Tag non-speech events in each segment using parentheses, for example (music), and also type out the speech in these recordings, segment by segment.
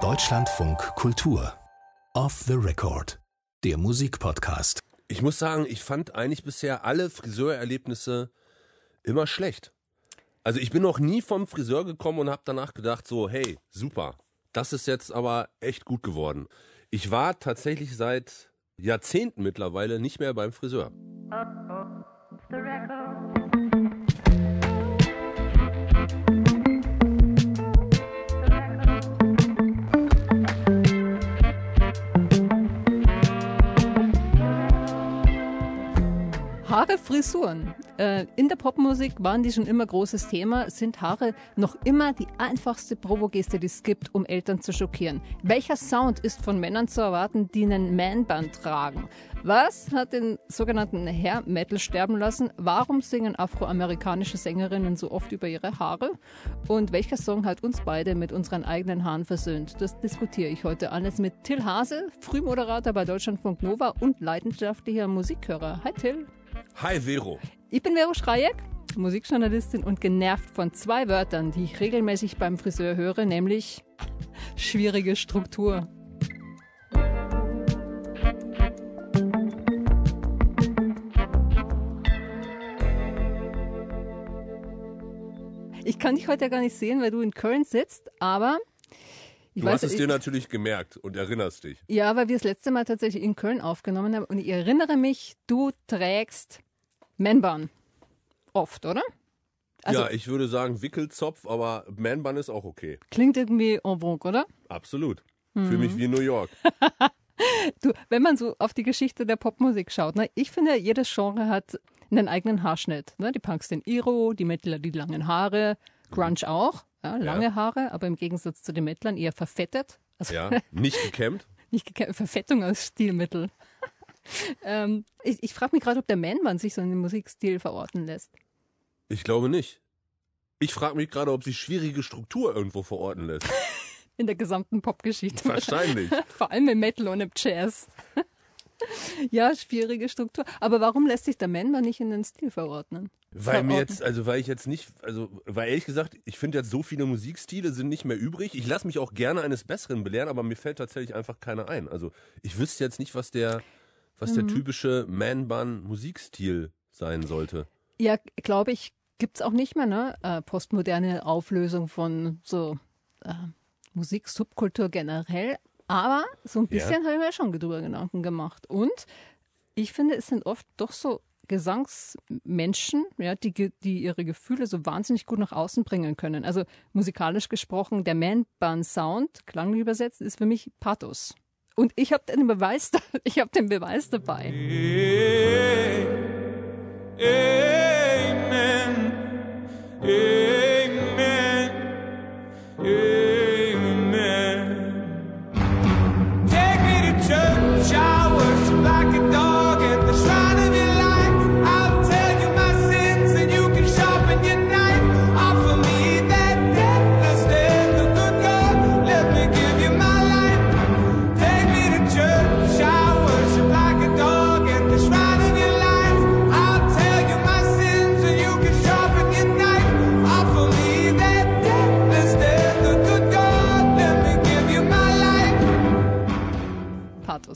Deutschlandfunk Kultur. Off the Record. Der Musikpodcast. Ich muss sagen, ich fand eigentlich bisher alle Friseurerlebnisse immer schlecht. Also ich bin noch nie vom Friseur gekommen und habe danach gedacht, so, hey, super, das ist jetzt aber echt gut geworden. Ich war tatsächlich seit Jahrzehnten mittlerweile nicht mehr beim Friseur. Haare, Frisuren. Äh, in der Popmusik waren die schon immer großes Thema. Sind Haare noch immer die einfachste Provogeste, die es gibt, um Eltern zu schockieren? Welcher Sound ist von Männern zu erwarten, die einen Man-Band tragen? Was hat den sogenannten Hair Metal sterben lassen? Warum singen afroamerikanische Sängerinnen so oft über ihre Haare? Und welcher Song hat uns beide mit unseren eigenen Haaren versöhnt? Das diskutiere ich heute alles mit Till Hase, Frühmoderator bei Deutschlandfunk Nova und leidenschaftlicher Musikhörer. Hi Till. Hi Vero. Ich bin Vero Schreieck, Musikjournalistin und genervt von zwei Wörtern, die ich regelmäßig beim Friseur höre, nämlich schwierige Struktur. Ich kann dich heute ja gar nicht sehen, weil du in Köln sitzt, aber ich Du weiß, hast es ich, dir natürlich gemerkt und erinnerst dich. Ja, weil wir das letzte Mal tatsächlich in Köln aufgenommen haben und ich erinnere mich, du trägst Männbahn. Oft, oder? Also- ja, ich würde sagen Wickelzopf, aber Man-Bun ist auch okay. Klingt irgendwie en vogue, oder? Absolut. Fühle mich wie New York. (laughs) Du, wenn man so auf die Geschichte der Popmusik schaut, ne, ich finde, jedes Genre hat einen eigenen Haarschnitt. Ne? Die Punks den Iro, die Metaler die langen Haare, Grunge auch, ja, lange Ja. Haare, aber im Gegensatz zu den Metlern eher verfettet. Also Ja, (laughs) nicht gekämmt. nicht geke- Verfettung als Stilmittel. (laughs) ähm, ich ich frage mich gerade, ob der Man-Mann sich so in den Musikstil verorten lässt. Ich glaube nicht. Ich frage mich gerade, ob sich schwierige Struktur irgendwo verorten lässt. (laughs) In der gesamten Popgeschichte. Wahrscheinlich. Vor allem im Metal und im Jazz. (laughs) ja, schwierige Struktur. Aber warum lässt sich der Man-Mann nicht in den Stil verordnen? Weil mir Verorten. jetzt, also weil ich jetzt nicht, also weil ehrlich gesagt, ich finde jetzt so viele Musikstile sind nicht mehr übrig. Ich lasse mich auch gerne eines Besseren belehren, aber mir fällt tatsächlich einfach keiner ein. Also ich wüsste jetzt nicht, was der, was Mhm. der typische Man-Bun-Musikstil sein sollte. Ja, glaube ich, gibt's auch nicht mehr, ne? Äh, postmoderne Auflösung von so äh, Musik, Subkultur generell. Aber so ein Ja. bisschen habe ich mir schon drüber Gedanken gemacht. Und ich finde, es sind oft doch so Gesangsmenschen, ja, die, die ihre Gefühle so wahnsinnig gut nach außen bringen können. Also musikalisch gesprochen, der Man-Bun-Sound, klanglich übersetzt, ist für mich Pathos. Und ich habe den Beweis, (laughs) ich habe den Beweis dabei. Amen.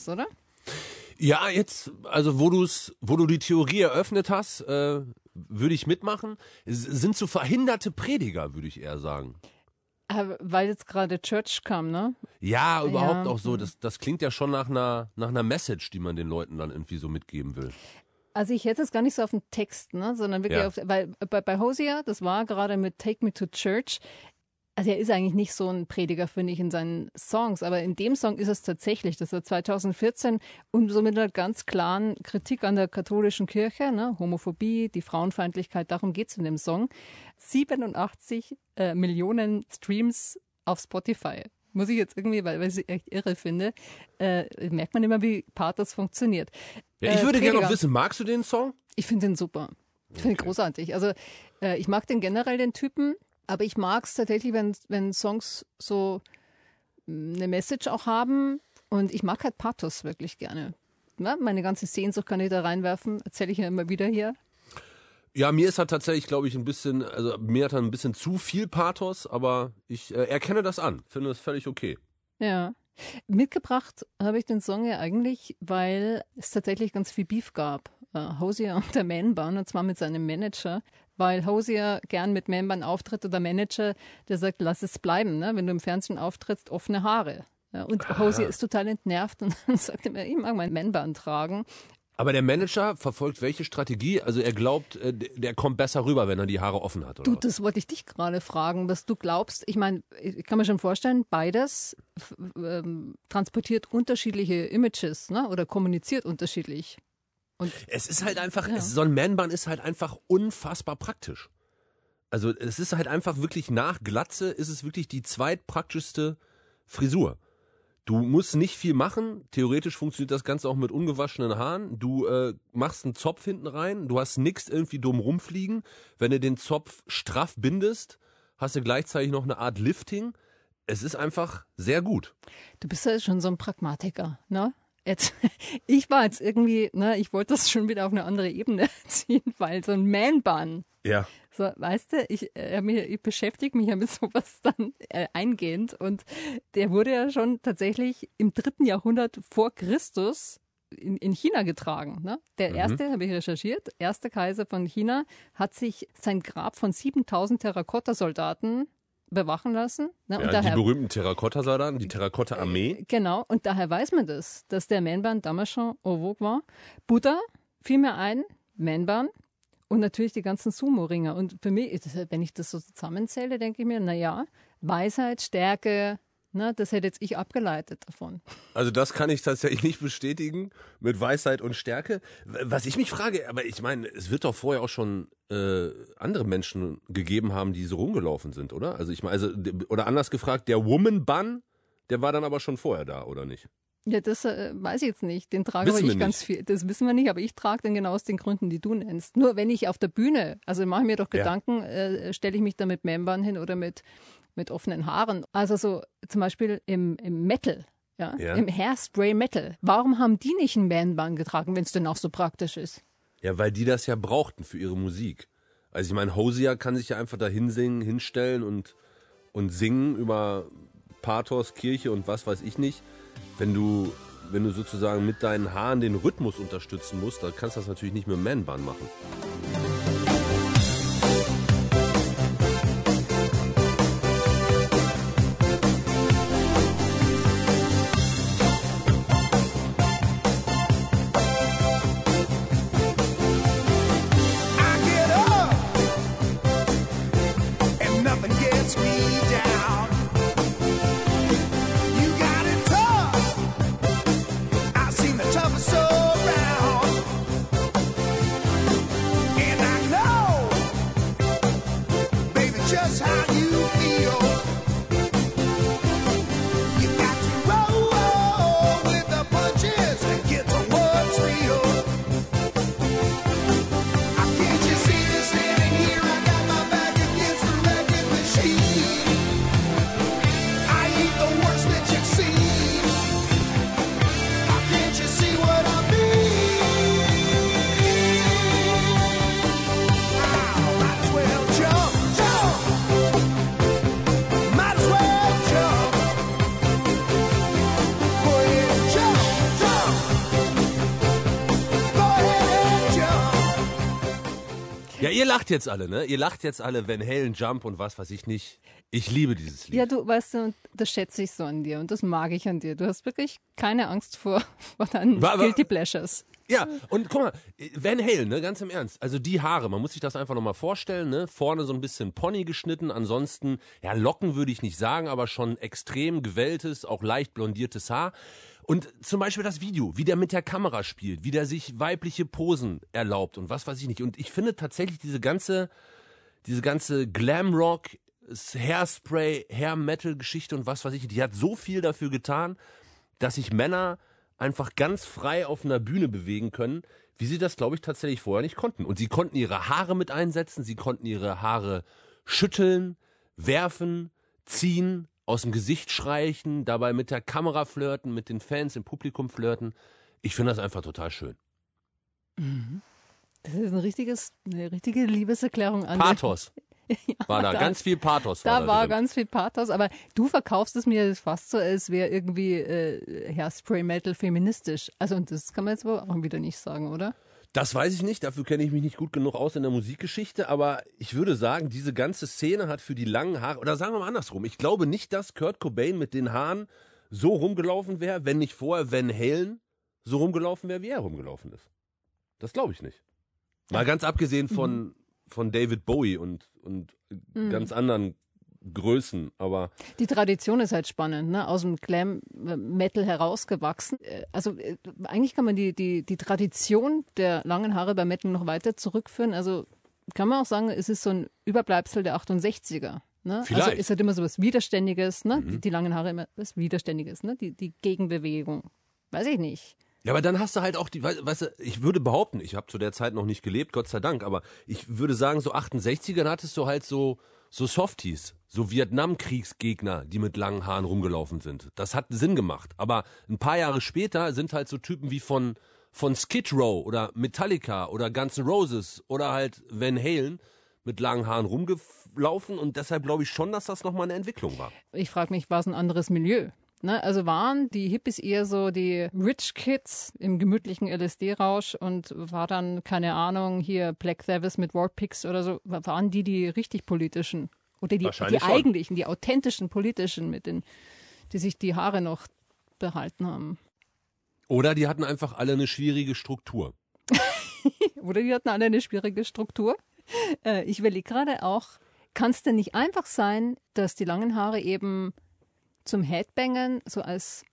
Pathos, oder? Ja, jetzt, also wo du es, wo du die Theorie eröffnet hast, äh, würde ich mitmachen. Es sind so verhinderte Prediger, würde ich eher sagen. Aber weil jetzt gerade Church kam, ne? Ja, überhaupt Ja. auch so. Das, das klingt ja schon nach einer, nach einer Message, die man den Leuten dann irgendwie so mitgeben will. Also ich hätte es gar nicht so auf den Text, ne, sondern wirklich Ja. auf, weil bei, bei Hosea, das war gerade mit Take Me to Church. Also er ist eigentlich nicht so ein Prediger, finde ich, in seinen Songs, aber in dem Song ist es tatsächlich. Das war 2014 und so mit einer ganz klaren Kritik an der katholischen Kirche, ne, Homophobie, die Frauenfeindlichkeit, darum geht's in dem Song. 87 äh, Millionen Streams auf Spotify. Muss ich jetzt irgendwie, weil, weil ich es echt irre finde, äh, merkt man immer, wie Pathos funktioniert. Ja, ich Äh, würde gerne noch wissen, magst du den Song? Ich finde den super. Ich finde ihn großartig. Also äh, ich mag den generell, den Typen, aber ich mag es tatsächlich, wenn, wenn Songs so mh, eine Message auch haben. Und ich mag halt Pathos wirklich gerne. Na, meine ganze Sehnsucht kann ich da reinwerfen, erzähle ich ja immer wieder hier. Ja, mir ist er tatsächlich, glaube ich, ein bisschen, also mir hat er ein bisschen zu viel Pathos, aber ich äh, erkenne das an, finde das völlig okay. Ja. Mitgebracht habe ich den Song ja eigentlich, weil es tatsächlich ganz viel Beef gab. Äh, Hosier und der Man-Bun, und zwar mit seinem Manager, weil Hosier gern mit Man-Bun auftritt oder Manager, der sagt, lass es bleiben, ne? wenn du im Fernsehen auftrittst, offene Haare. Ja, und Hosier ist total entnervt und (laughs) dann sagt er, ich mag meinen Man-Bun tragen. Aber der Manager verfolgt welche Strategie? Also er glaubt, äh, der kommt besser rüber, wenn er die Haare offen hat, oder? Du, das wollte ich dich gerade fragen, was du glaubst. Ich meine, ich kann mir schon vorstellen, beides ähm, transportiert unterschiedliche Images ne? oder kommuniziert unterschiedlich. Und Es ist halt einfach, Ja. es, so ein Man-Bun ist halt einfach unfassbar praktisch. Also es ist halt einfach wirklich nach Glatze ist es wirklich die zweitpraktischste Frisur. Du musst nicht viel machen. Theoretisch funktioniert das Ganze auch mit ungewaschenen Haaren. Du äh, machst einen Zopf hinten rein. Du hast nichts irgendwie dumm rumfliegen. Wenn du den Zopf straff bindest, hast du gleichzeitig noch eine Art Lifting. Es ist einfach sehr gut. du bist ja schon so ein Pragmatiker, ne? Jetzt, (laughs) ich war jetzt irgendwie, ne, ich wollte das schon wieder auf eine andere Ebene (laughs) ziehen, weil so ein Man-Bun, Ja. So, weißt du, ich, äh, ich beschäftige mich ja mit (laughs) sowas dann äh, eingehend und der wurde ja schon tatsächlich im dritten Jahrhundert vor Christus in, in China getragen. Ne? Der erste, habe ich recherchiert, erste Kaiser von China hat sich sein Grab von 7000 Terrakotta-Soldaten bewachen lassen. Ne? ja und die daher, berühmten Terrakotta-Soldaten, die Terrakotta-Armee. Genau, und daher weiß man das, dass der Man-Bun damals schon en vogue war. Buddha fiel mir ein, Man-Bun und natürlich die ganzen Sumo-Ringer. Und für mich, das- wenn ich das so zusammenzähle, denke ich mir, na ja, Weisheit, Stärke, ne, das hätte jetzt ich abgeleitet davon. Also das kann ich tatsächlich nicht bestätigen mit Weisheit und Stärke. Was ich mich frage, aber ich meine, es wird doch vorher auch schon äh, andere Menschen gegeben haben, die so rumgelaufen sind, oder? Also ich meine, also oder anders gefragt, der Woman Bun, der war dann aber schon vorher da, oder nicht? Ja, das äh, weiß ich jetzt nicht. Den trage Wissen aber ich ganz viel. Das wissen wir nicht, aber ich trage den genau aus den Gründen, die du nennst. Nur wenn ich auf der Bühne, also mache ich mir doch Ja. Gedanken, äh, stelle ich mich da mit Membern hin oder mit, mit offenen Haaren. Also so zum Beispiel im, im Metal, ja, Ja. im Hairspray Metal. Warum haben die nicht einen Man-Bun getragen, wenn es denn auch so praktisch ist? Ja, weil die das ja brauchten für ihre Musik. Also ich meine, Hosier kann sich ja einfach da hinsingen, hinstellen und, und singen über Pathos, Kirche und was weiß ich nicht. Wenn du, wenn du sozusagen mit deinen Haaren den Rhythmus unterstützen musst, dann kannst du das natürlich nicht mit dem Man-Bun machen. Lacht jetzt alle, ne? Ihr lacht jetzt alle, wenn Helen Jump und was weiß ich nicht. Ich liebe dieses Lied. Ja, du weißt du, und das schätze ich so an dir und das mag ich an dir. Du hast wirklich keine Angst vor, (laughs) vor deinen Wa- wa- Guilty Pleasures. Ja, und guck mal, Van Halen, ne, ganz im Ernst. Also die Haare, man muss sich das einfach nochmal vorstellen, ne? Vorne so ein bisschen Pony geschnitten, ansonsten, ja, Locken würde ich nicht sagen, aber schon extrem gewelltes, auch leicht blondiertes Haar. Und zum Beispiel das Video, wie der mit der Kamera spielt, wie der sich weibliche Posen erlaubt und was weiß ich nicht. Und ich finde tatsächlich diese ganze, diese ganze Glamrock, Hairspray, Hair Metal Geschichte und was weiß ich, die hat so viel dafür getan, dass sich Männer einfach ganz frei auf einer Bühne bewegen können, wie sie das, glaube ich, tatsächlich vorher nicht konnten. Und sie konnten ihre Haare mit einsetzen, sie konnten ihre Haare schütteln, werfen, ziehen, aus dem Gesicht streichen, dabei mit der Kamera flirten, mit den Fans im Publikum flirten. Ich finde das einfach total schön. Das ist ein richtiges, eine richtige Liebeserklärung an. Pathos (laughs) war da, da- ganz viel Pathos. Da da war drin. ganz viel Pathos, aber du verkaufst es mir fast so, als wäre irgendwie äh, Hairspray Metal feministisch. Also und das kann man jetzt wohl auch wieder nicht sagen, oder? Das weiß ich nicht, dafür kenne ich mich nicht gut genug aus in der Musikgeschichte, aber ich würde sagen, diese ganze Szene hat für die langen Haare, oder sagen wir mal andersrum, ich glaube nicht, dass Kurt Cobain mit den Haaren so rumgelaufen wäre, wenn nicht vorher Van Halen so rumgelaufen wäre, wie er rumgelaufen ist. Das glaube ich nicht. Mal ganz abgesehen von, von David Bowie und, und ganz anderen Größen, aber Die Tradition ist halt spannend, ne? aus dem Glam-Metal herausgewachsen. Äh, Also äh, eigentlich kann man die, die, die Tradition der langen Haare bei Metal noch weiter zurückführen. Also kann man auch sagen, es ist so ein Überbleibsel der 68er. Ne? Also Vielleicht. ist halt immer so was Widerständiges, ne? die, die langen Haare immer was Widerständiges, ne? die, die Gegenbewegung. Weiß ich nicht. Ja, aber dann hast du halt auch die, wei- weißt du, ich würde behaupten, ich habe zu der Zeit noch nicht gelebt, Gott sei Dank, aber ich würde sagen, so 68ern hattest du halt so, so Softies, so Vietnamkriegsgegner, die mit langen Haaren rumgelaufen sind. Das hat Sinn gemacht. Aber ein paar Jahre später sind halt so Typen wie von, von Skid Row oder Metallica oder Guns N' Roses oder halt Van Halen mit langen Haaren rumgelaufen und deshalb glaube ich schon, dass das nochmal eine Entwicklung war. Ich frage mich, war es ein anderes Milieu? Ne? Also waren die Hippies eher so die Rich Kids im gemütlichen LSD-Rausch und war dann, keine Ahnung, hier Black Sabbath mit Warpix oder so, waren die die richtig politischen? Oder die, die eigentlichen, die authentischen politischen, mit den, die sich die Haare noch behalten haben? Oder die hatten einfach alle eine schwierige Struktur. (laughs) Oder die hatten alle eine schwierige Struktur. Äh, ich überlege gerade auch, kann es denn nicht einfach sein, dass die langen Haare eben zum Headbangen so als,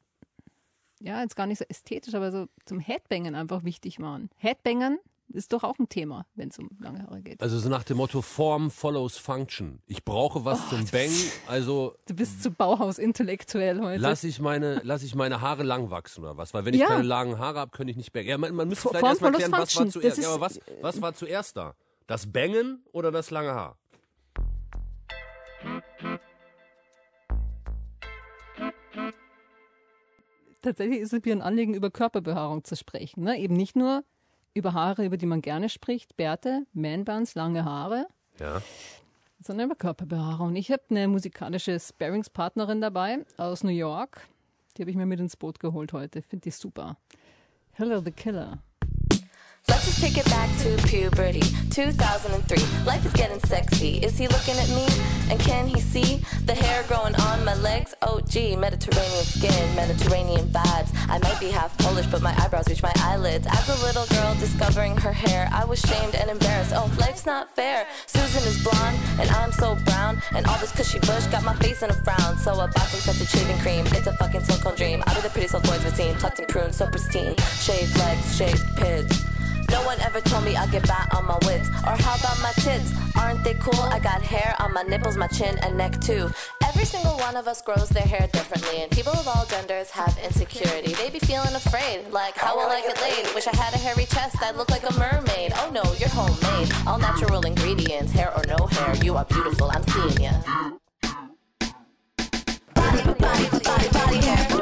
ja, jetzt gar nicht so ästhetisch, aber so zum Headbangen einfach wichtig waren? Headbangen ist doch auch ein Thema, wenn es um lange Haare geht. Also so nach dem Motto Form follows Function. Ich brauche was zum Bangen, also Du bist zu Bauhaus intellektuell heute. lass ich meine, lass ich meine Haare lang wachsen oder was? Weil wenn ich Ja. keine langen Haare habe, könnte ich nicht bangen. Ja, man, man müsste vielleicht erstmal klären, was war zuerst. Ja, aber was, was war zuerst da? Das Bangen oder das lange Haar? Tatsächlich ist es mir ein Anliegen, über Körperbehaarung zu sprechen. Ne? Eben nicht nur über Haare, über die man gerne spricht, Bärte, Man-Buns, lange Haare, Ja. sondern über Körperbehaarung. Ich habe eine musikalische Sparingspartnerin dabei aus New York. Die habe ich mir mit ins Boot geholt heute. Finde ich super. Hello the Killer. Let's just take it back to puberty, 2003. Life is getting sexy. Is he looking at me? And can he see the hair growing on my legs? Oh, gee, Mediterranean skin, Mediterranean vibes. I might be half Polish, but my eyebrows reach my eyelids. As a little girl discovering her hair, I was shamed and embarrassed. Oh, life's not fair. Susan is blonde, and I'm so brown. And all this cushy bush got my face in a frown. So I bought some scented shaving cream. It's a fucking silicone dream. I'll be the prettiest little boys we've seen. Plucked and pruned, so pristine. Shaved legs, shaved pits. No one ever told me I'd get by on my wits. Or how about my tits? Aren't they cool? I got hair on my nipples, my chin, and neck too. Every single one of us grows their hair differently, and people of all genders have insecurity. They be feeling afraid, like, how will I get laid? Wish I had a hairy chest, I'd look like a mermaid. Oh no, you're homemade. All natural ingredients, hair or no hair, you are beautiful, I'm seeing ya. Body, body, body, body hair.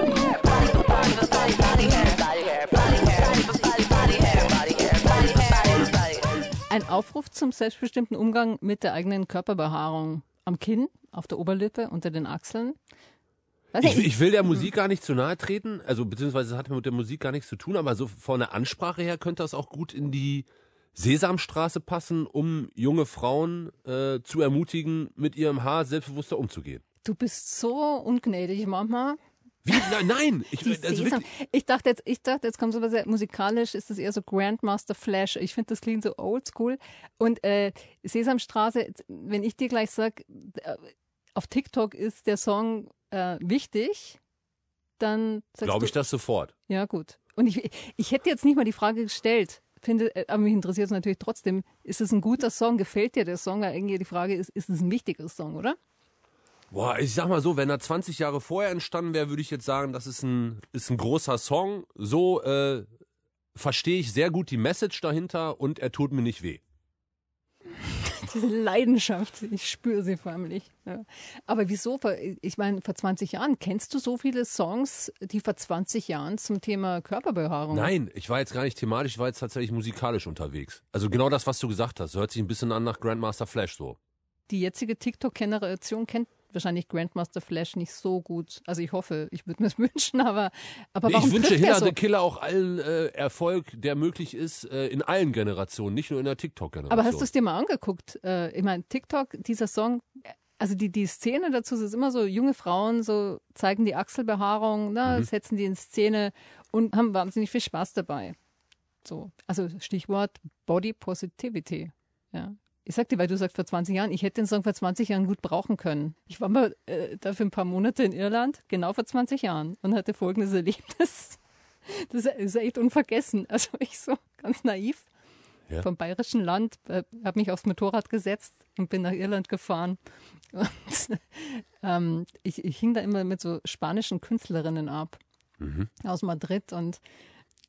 Ein Aufruf zum selbstbestimmten Umgang mit der eigenen Körperbehaarung am Kinn, auf der Oberlippe, unter den Achseln. Ich, ich will der Musik gar nicht zu nahe treten, also beziehungsweise es hat mit der Musik gar nichts zu tun, aber so von der Ansprache her könnte das auch gut in die Sesamstraße passen, um junge Frauen äh, zu ermutigen, mit ihrem Haar selbstbewusster umzugehen. du bist so ungnädig manchmal. Wie? Nein, nein. (laughs) Ich, also Ich dachte jetzt, ich dachte, jetzt kommt sowas sehr musikalisch, ist das eher so Grandmaster Flash. Ich finde, das klingt so oldschool. Und äh, Sesamstraße, wenn ich dir gleich sag, äh, auf TikTok ist der Song äh, wichtig, dann glaube du, ich das sofort. Ja, gut. Und ich, ich hätte jetzt nicht mal die Frage gestellt, finde, äh, aber mich interessiert es natürlich trotzdem, ist es ein guter Song? Gefällt dir der Song? Weil irgendwie die Frage ist, ist es ein wichtiger Song, oder? Boah, ich sag mal so, wenn er 20 Jahre vorher entstanden wäre, würde ich jetzt sagen, das ist ein, ist ein großer Song. So äh, verstehe ich sehr gut die Message dahinter und er tut mir nicht weh. (laughs) Diese Leidenschaft, ich spüre sie förmlich. Ja. Aber wieso? Ich meine, vor 20 Jahren, kennst du so viele Songs, die vor 20 Jahren zum Thema Körperbehaarung? Nein, ich war jetzt gar nicht thematisch, ich war jetzt tatsächlich musikalisch unterwegs. Also genau das, was du gesagt hast, hört sich ein bisschen an nach Grandmaster Flash so. Die jetzige TikTok-Generation kennt wahrscheinlich Grandmaster Flash nicht so gut. Also ich hoffe, ich würde mir es (laughs) wünschen, aber, aber Nee, warum ich wünsche er Hiller so? the Killer auch allen äh, Erfolg, der möglich ist, äh, in allen Generationen, nicht nur in der TikTok-Generation. Aber hast du es dir mal angeguckt? Äh, ich meine, TikTok, dieser Song, also die, die Szene dazu es ist immer so, junge Frauen so zeigen die Achselbehaarung, ne, Mhm. setzen die in Szene und haben wahnsinnig viel Spaß dabei. So, also Stichwort Body Positivity. Ja. Ich sag dir, weil du sagst vor 20 Jahren, ich hätte den Song vor 20 Jahren gut brauchen können. Ich war mal äh, da für ein paar Monate in Irland, genau vor 20 Jahren, und hatte folgendes Erlebnis. (laughs) Das ist echt unvergessen. Also ich so ganz naiv Ja. vom bayerischen Land, äh, habe mich aufs Motorrad gesetzt und bin nach Irland gefahren. (laughs) Und, ähm, ich, ich hing da immer mit so spanischen Künstlerinnen ab aus Madrid und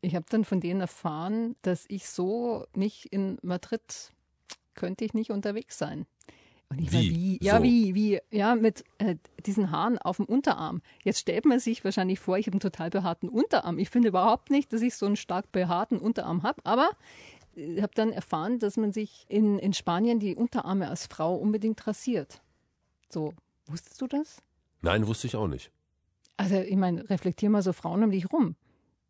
ich habe dann von denen erfahren, dass ich so nicht in Madrid könnte ich nicht unterwegs sein. Und ich war Wie? wie? Ja, So. wie, wie, ja, mit äh, diesen Haaren auf dem Unterarm. Jetzt stellt man sich wahrscheinlich vor, ich habe einen total behaarten Unterarm. Ich finde überhaupt nicht, dass ich so einen stark behaarten Unterarm habe, aber ich habe dann erfahren, dass man sich in, in Spanien die Unterarme als Frau unbedingt rasiert. So, wusstest du das? Nein, wusste ich auch nicht. Also, ich meine, reflektier mal so Frauen um dich rum.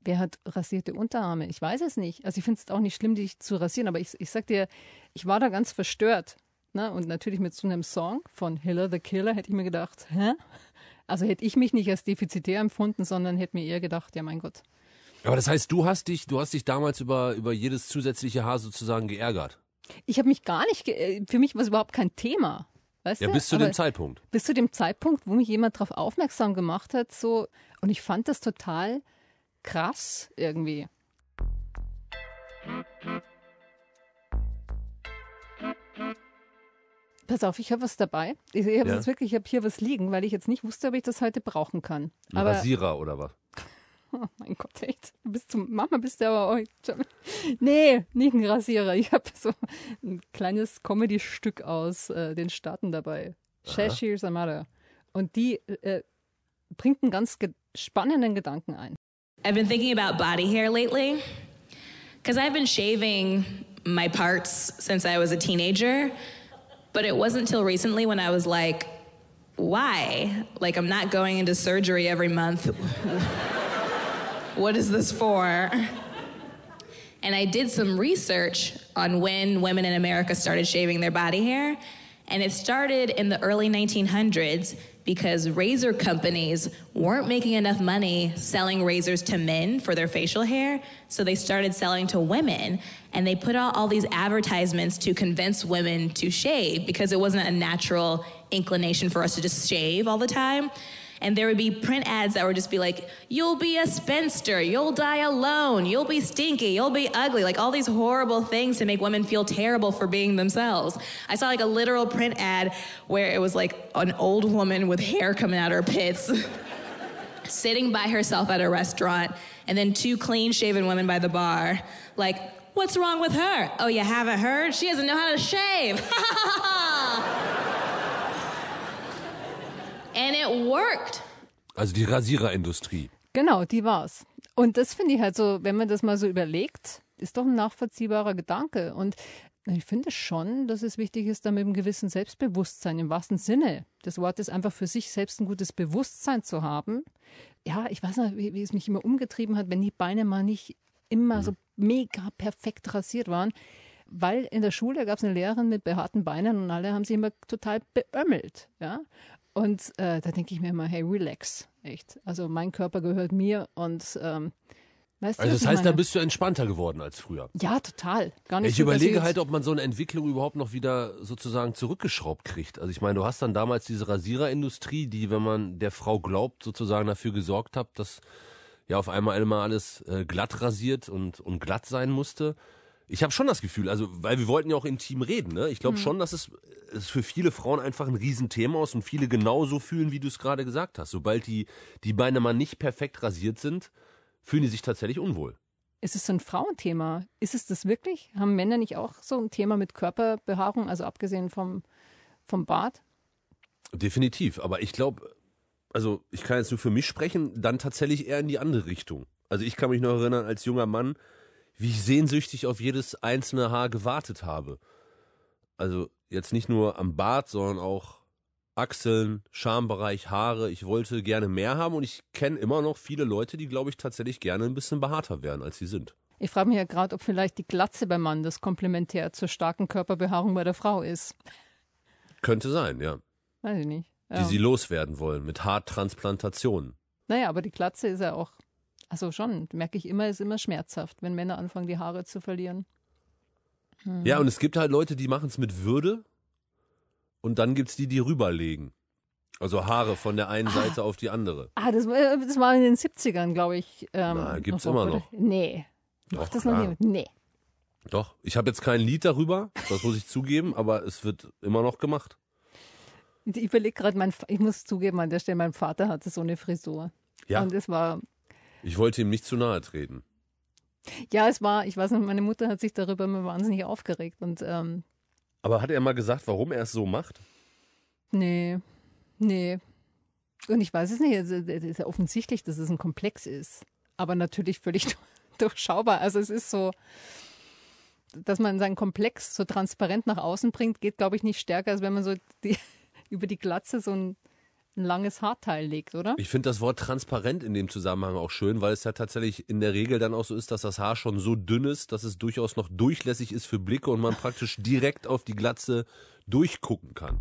Wer hat rasierte Unterarme? Ich weiß es nicht. Also, ich finde es auch nicht schlimm, dich zu rasieren, aber ich, ich sag dir, ich war da ganz verstört. Ne? Und natürlich mit so einem Song von Hiller the Killer hätte ich mir gedacht, hä? Also hätte ich mich nicht als defizitär empfunden, sondern hätte mir eher gedacht, ja mein Gott. Aber das heißt, du hast dich, du hast dich damals über, über jedes zusätzliche Haar sozusagen geärgert. Ich habe mich gar nicht, ge äh, für mich war es überhaupt kein Thema. Weißt Ja, du? bis zu Aber dem Zeitpunkt. bis zu dem Zeitpunkt, wo mich jemand darauf aufmerksam gemacht hat, so und ich fand das total krass irgendwie. Pass auf, ich habe was dabei. Ich, ich habe Ja. jetzt wirklich, ich habe hier was liegen, weil ich jetzt nicht wusste, ob ich das heute brauchen kann. Ein Aber Rasierer oder was? (laughs) oh mein Gott, echt. Du bist zum, Mama bist du aber oh, (laughs) Nee, nicht ein Rasierer. Ich habe so ein kleines Comedy-Stück aus äh, den Staaten dabei. Cheshire's Amada. Und die äh, bringt einen ganz ge spannenden Gedanken ein. I've been thinking about body hair lately because I've been shaving my parts since I was a teenager, but it wasn't until recently when I was like, why? Like, I'm not going into surgery every month. what is this for? And I did some research on when women in America started shaving their body hair. And it started in the early 1900s because razor companies weren't making enough money selling razors to men for their facial hair. So they started selling to women. And they put out all these advertisements to convince women to shave because it wasn't a natural inclination for us to just shave all the time. And there would be print ads that would just be like, you'll be a spinster, you'll die alone, you'll be stinky, you'll be ugly, like all these horrible things to make women feel terrible for being themselves. I saw like a literal print ad where it was like an old woman with hair coming out of her pits. (laughs) Sitting by herself at a restaurant, and then two clean shaven women by the bar. Like, what's wrong with her? Oh, you haven't heard? She doesn't know how to shave. (laughs) and it worked. Also die Rasiererindustrie. Genau, die war's. Und das finde ich halt so, wenn man das mal so überlegt, ist doch ein nachvollziehbarer Gedanke. Und ich finde schon, dass es wichtig ist, da mit einem gewissen Selbstbewusstsein im wahrsten Sinne des Wortes einfach für sich selbst ein gutes Bewusstsein zu haben. Ja, ich weiß noch, wie, wie es mich immer umgetrieben hat, wenn die Beine mal nicht immer so mega perfekt rasiert waren. Weil in der Schule gab es eine Lehrerin mit behaarten Beinen und alle haben sich immer total beömmelt. Ja? Und äh, da denke ich mir immer, hey, relax, echt. Also mein Körper gehört mir und ähm, weißt du, Also das heißt, da meine? bist du entspannter geworden als früher. Ja, total. Gar nicht Ich so, überlege halt, ob man so eine Entwicklung überhaupt noch wieder sozusagen zurückgeschraubt kriegt. Also ich meine, du hast dann damals diese Rasiererindustrie, die, wenn man der Frau glaubt, sozusagen dafür gesorgt hat, dass ja auf einmal immer alles äh, glatt rasiert und, und glatt sein musste. Ich habe schon das Gefühl, also weil wir wollten ja auch intim reden, ne? Ich glaube schon, dass es, es für viele Frauen einfach ein Riesenthema ist und viele genauso fühlen, wie du es gerade gesagt hast. Sobald die, die Beine mal nicht perfekt rasiert sind, fühlen die sich tatsächlich unwohl. es ist so ein Frauenthema. Ist es das wirklich? Haben Männer nicht auch so ein Thema mit Körperbehaarung, also abgesehen vom, vom Bart? Definitiv, aber ich glaube, also ich kann jetzt nur für mich sprechen, dann tatsächlich eher in die andere Richtung. Also ich kann mich noch erinnern als junger Mann, wie ich sehnsüchtig auf jedes einzelne Haar gewartet habe. Also jetzt nicht nur am Bart, sondern auch Achseln, Schambereich, Haare. Ich wollte gerne mehr haben und ich kenne immer noch viele Leute, die, glaube ich, tatsächlich gerne ein bisschen behaarter wären, als sie sind. Ich frage mich ja gerade, ob vielleicht die Glatze beim Mann das Komplementär zur starken Körperbehaarung bei der Frau ist. Könnte sein, ja. Weiß ich nicht. Die Ja. sie loswerden wollen mit Haartransplantationen. Naja, aber die Glatze ist ja auch, also schon, merke ich immer, ist immer schmerzhaft, wenn Männer anfangen, die Haare zu verlieren. Ja, und es gibt halt Leute, die machen es mit Würde und dann gibt's die, die rüberlegen. Also Haare von der einen Seite auf die andere. Ah, das, war- das war in den 70ern, glaube ich. Ähm, Na, gibt's so, immer noch. Nee. Doch, Macht das noch klar. jemand? Nee. Doch, ich habe jetzt kein Lied darüber, das muss ich zugeben, aber es wird immer noch gemacht. Ich überlege gerade, ich muss zugeben an der Stelle, mein Vater hatte so eine Frisur. Ja, Und es war, ich wollte ihm nicht zu nahe treten. ja, es war, ich weiß nicht, meine Mutter hat sich darüber immer wahnsinnig aufgeregt. Und ähm, Aber hat er mal gesagt, warum er es so macht? nee, nee. Und ich weiß es nicht, es ist ja offensichtlich, dass es ein Komplex ist. Aber natürlich völlig (laughs) durchschaubar. Also es ist so, dass man seinen Komplex so transparent nach außen bringt, geht, glaube ich, nicht stärker, als wenn man so die, (laughs) über die Glatze so ein, ein langes Haarteil legt, oder? Ich finde das Wort transparent in dem Zusammenhang auch schön, weil es ja tatsächlich in der Regel dann auch so ist, dass das Haar schon so dünn ist, dass es durchaus noch durchlässig ist für Blicke und man praktisch direkt auf die Glatze durchgucken kann.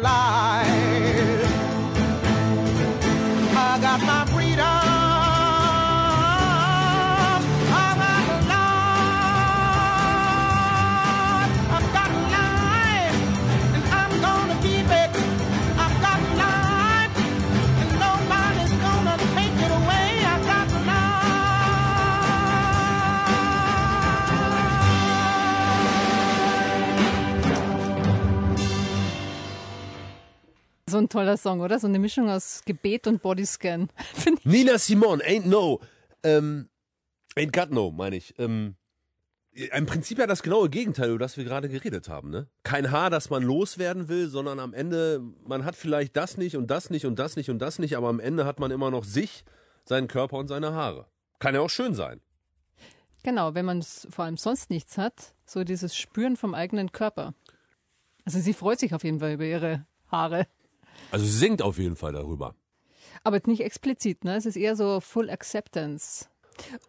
got So ein toller Song, oder? So eine Mischung aus Gebet und Bodyscan. (laughs) Nina Simone, Ain't No. Ähm, ain't Got No, meine ich. Ähm, Im Prinzip ja das genaue Gegenteil, über das wir gerade geredet haben. Ne? Kein Haar, das man loswerden will, sondern am Ende, man hat vielleicht das nicht und das nicht und das nicht und das nicht, aber am Ende hat man immer noch sich, seinen Körper und seine Haare. Kann ja auch schön sein. Genau, wenn man vor allem sonst nichts hat, so dieses Spüren vom eigenen Körper. Also sie freut sich auf jeden Fall über ihre Haare. Also sie singt auf jeden Fall darüber. Aber jetzt nicht explizit, ne? Es ist eher so Full Acceptance.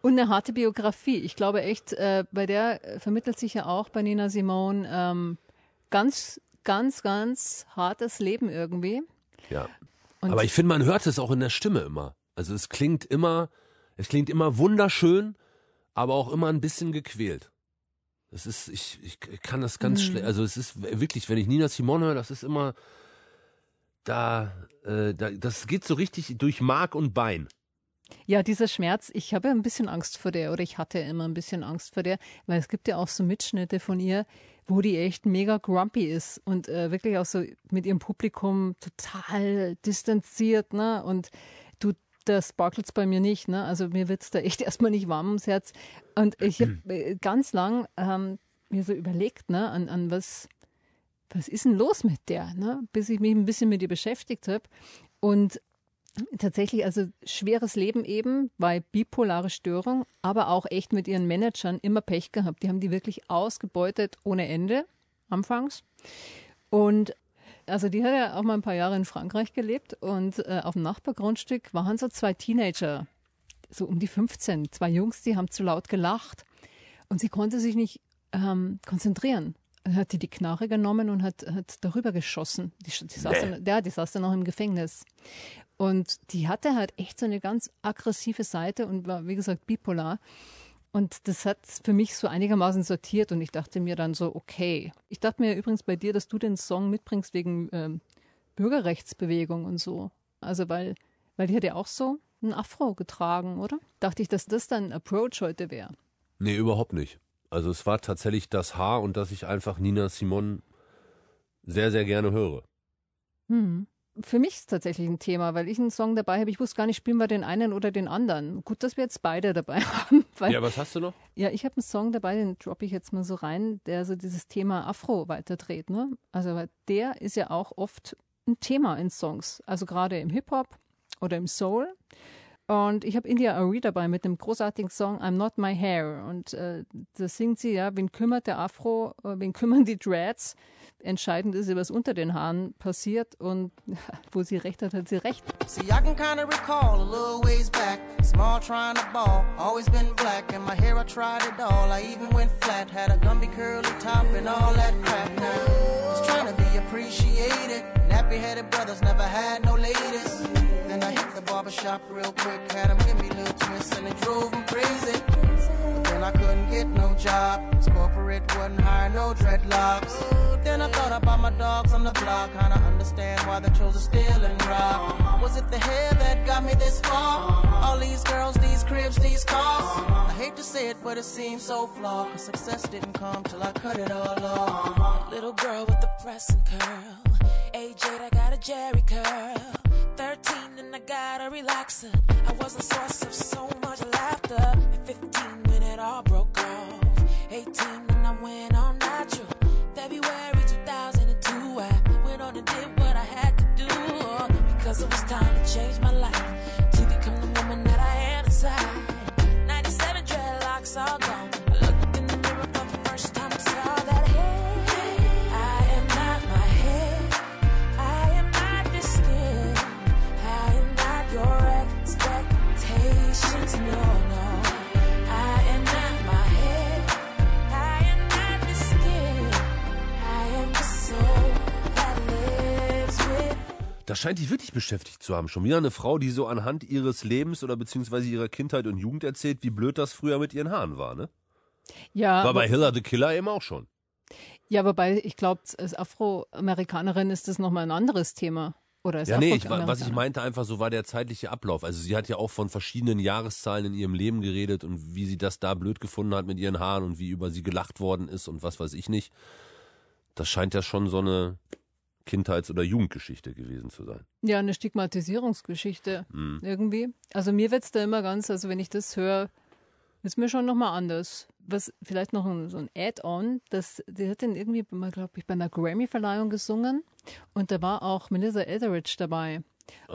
Und eine harte Biografie. Ich glaube echt, äh, bei der äh, vermittelt sich ja auch bei Nina Simone ähm, ganz, ganz, ganz hartes Leben irgendwie. Ja. Und Aber ich finde, man hört es auch in der Stimme immer. Also es klingt immer, es klingt immer wunderschön, aber auch immer ein bisschen gequält. Das ist, ich, ich kann das ganz schlecht, also es ist wirklich, wenn ich Nina Simone höre, das ist immer, da, äh, da, das geht so richtig durch Mark und Bein. Ja, dieser Schmerz, ich habe ja ein bisschen Angst vor der oder ich hatte immer ein bisschen Angst vor der, weil es gibt ja auch so Mitschnitte von ihr, wo die echt mega grumpy ist und äh, wirklich auch so mit ihrem Publikum total distanziert, ne? Und du, da sparkelt's bei mir nicht, ne? Also mir wird's da echt (laughs) erstmal nicht warm ums Herz. Und ich habe äh, ganz lang ähm, mir so überlegt, ne, an, an was, was ist denn los mit der, ne? Bis ich mich ein bisschen mit ihr beschäftigt habe. Und tatsächlich, also schweres Leben eben, weil bipolare Störung, aber auch echt mit ihren Managern immer Pech gehabt. Die haben die wirklich ausgebeutet ohne Ende, anfangs. Und also die hat ja auch mal ein paar Jahre in Frankreich gelebt und äh, auf dem Nachbargrundstück waren so zwei Teenager, so um die 15, zwei Jungs, die haben zu laut gelacht und sie konnte sich nicht ähm, konzentrieren. Hat die die Knarre genommen und hat, hat darüber geschossen. Die, die, saß dann, ja, die saß dann noch im Gefängnis. Und die hatte halt echt so eine ganz aggressive Seite und war, wie gesagt, bipolar. Und das hat für mich so einigermaßen sortiert und ich dachte mir dann so, okay. Ich dachte mir übrigens bei dir, dass du den Song mitbringst wegen ähm, Bürgerrechtsbewegung und so. Also weil, weil die hat ja auch so ein Afro getragen, oder? Dachte ich, dass das dann Approach heute wäre. Nee, überhaupt nicht. Also es war tatsächlich das Haar und dass ich einfach Nina Simon sehr, sehr gerne höre. Hm. Für mich ist es tatsächlich ein Thema, weil ich einen Song dabei habe. Ich wusste gar nicht, spielen wir den einen oder den anderen. Gut, dass wir jetzt beide dabei (laughs) haben. Ja, was hast du noch? Ja, ich habe einen Song dabei, den droppe ich jetzt mal so rein, der so dieses Thema Afro weiterdreht. Ne? Also der ist ja auch oft ein Thema in Songs, also gerade im Hip-Hop oder im Soul. Und ich habe India Arie dabei mit dem großartigen Song I'm Not My Hair. Und äh, da singt sie, ja, wen kümmert der Afro, äh, wen kümmern die Dreads? Entscheidend ist, was unter den Haaren passiert. Und (laughs) wo sie recht hat, hat sie recht. See, I can kinda recall a little ways back. Small trying to ball, always been black. And my hair, I tried it all. I even went flat, had a Gumby curly top and all that crap. Now, was trying to be appreciated. Nappy headed brothers never had no ladies. Then I hit the barber shop real quick, had 'em give me little twists, and it drove 'em crazy. But then I couldn't get no job. 'cause corporate wouldn't hire no dreadlocks. Then I thought about my dogs on the block, kinda understand why they chose to steal and rob. Was it the hair that got me this far? All these girls, these cribs, these cars. I hate to say it, but it seems so flawed. Cause success didn't come till I cut it all off. Little girl with the pressing curl. Age 8, I got a Jerry curl. 13 and I got a relaxer. I was a source of so much laughter. At 15 when it all broke off. 18 when I went all natural. February 2002, I went on and did what I had to do. Because it was time to change my Das scheint dich wirklich beschäftigt zu haben. Schon wieder eine Frau, die so anhand ihres Lebens oder beziehungsweise ihrer Kindheit und Jugend erzählt, wie blöd das früher mit ihren Haaren war, ne? Ja, War bei Hilla the Killer eben auch schon. ja wobei ich glaube, als Afroamerikanerin ist das nochmal ein anderes Thema. Oder als Ja, nee, ich, was ich meinte einfach, so war der zeitliche Ablauf. Also sie hat ja auch von verschiedenen Jahreszahlen in ihrem Leben geredet und wie sie das da blöd gefunden hat mit ihren Haaren und wie über sie gelacht worden ist und was weiß ich nicht. Das scheint ja schon so eine Kindheits- oder Jugendgeschichte gewesen zu sein. Ja, eine Stigmatisierungsgeschichte irgendwie. Also mir wird's da immer ganz, also wenn ich das höre, ist mir schon nochmal anders. Was vielleicht noch ein, so ein Add-on, das, die hat den irgendwie glaube ich, bei einer Grammy-Verleihung gesungen und da war auch Melissa Etheridge dabei.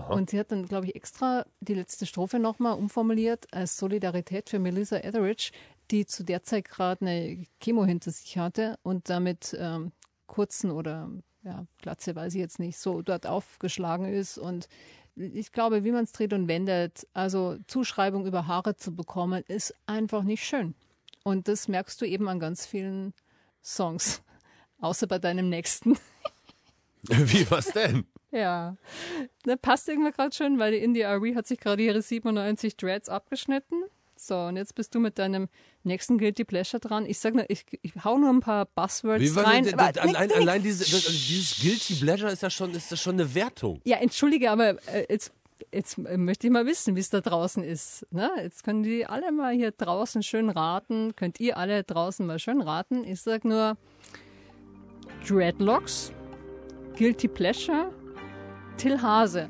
Und sie hat dann, glaube ich, extra die letzte Strophe nochmal umformuliert als Solidarität für Melissa Etheridge, die zu der Zeit gerade eine Chemo hinter sich hatte und damit ähm, kurzen oder ja, Glatze, weiß ich jetzt nicht, so dort aufgeschlagen ist. Und ich glaube, wie man es dreht und wendet, also Zuschreibung über Haare zu bekommen, ist einfach nicht schön. Und das merkst du eben an ganz vielen Songs. (laughs) Außer bei deinem nächsten. (laughs) Wie, was denn? Ja. Da passt irgendwie gerade schön, weil die Indie RE hat sich gerade ihre 97 Dreads abgeschnitten. So, und jetzt bist du mit deinem nächsten Guilty Pleasure dran. Ich sag nur, ich, ich hau nur ein paar Buzzwords Wie, rein. das, das, allein nix, allein nix. diese, das, also dieses Guilty Pleasure ist ja schon, ist das schon eine Wertung. Ja, entschuldige, aber äh, jetzt, jetzt äh, möchte ich mal wissen, wie es da draußen ist. Ne? Jetzt können die alle mal hier draußen schön raten. Könnt ihr alle draußen mal schön raten. Ich sag nur Dreadlocks, Guilty Pleasure, Till Hase.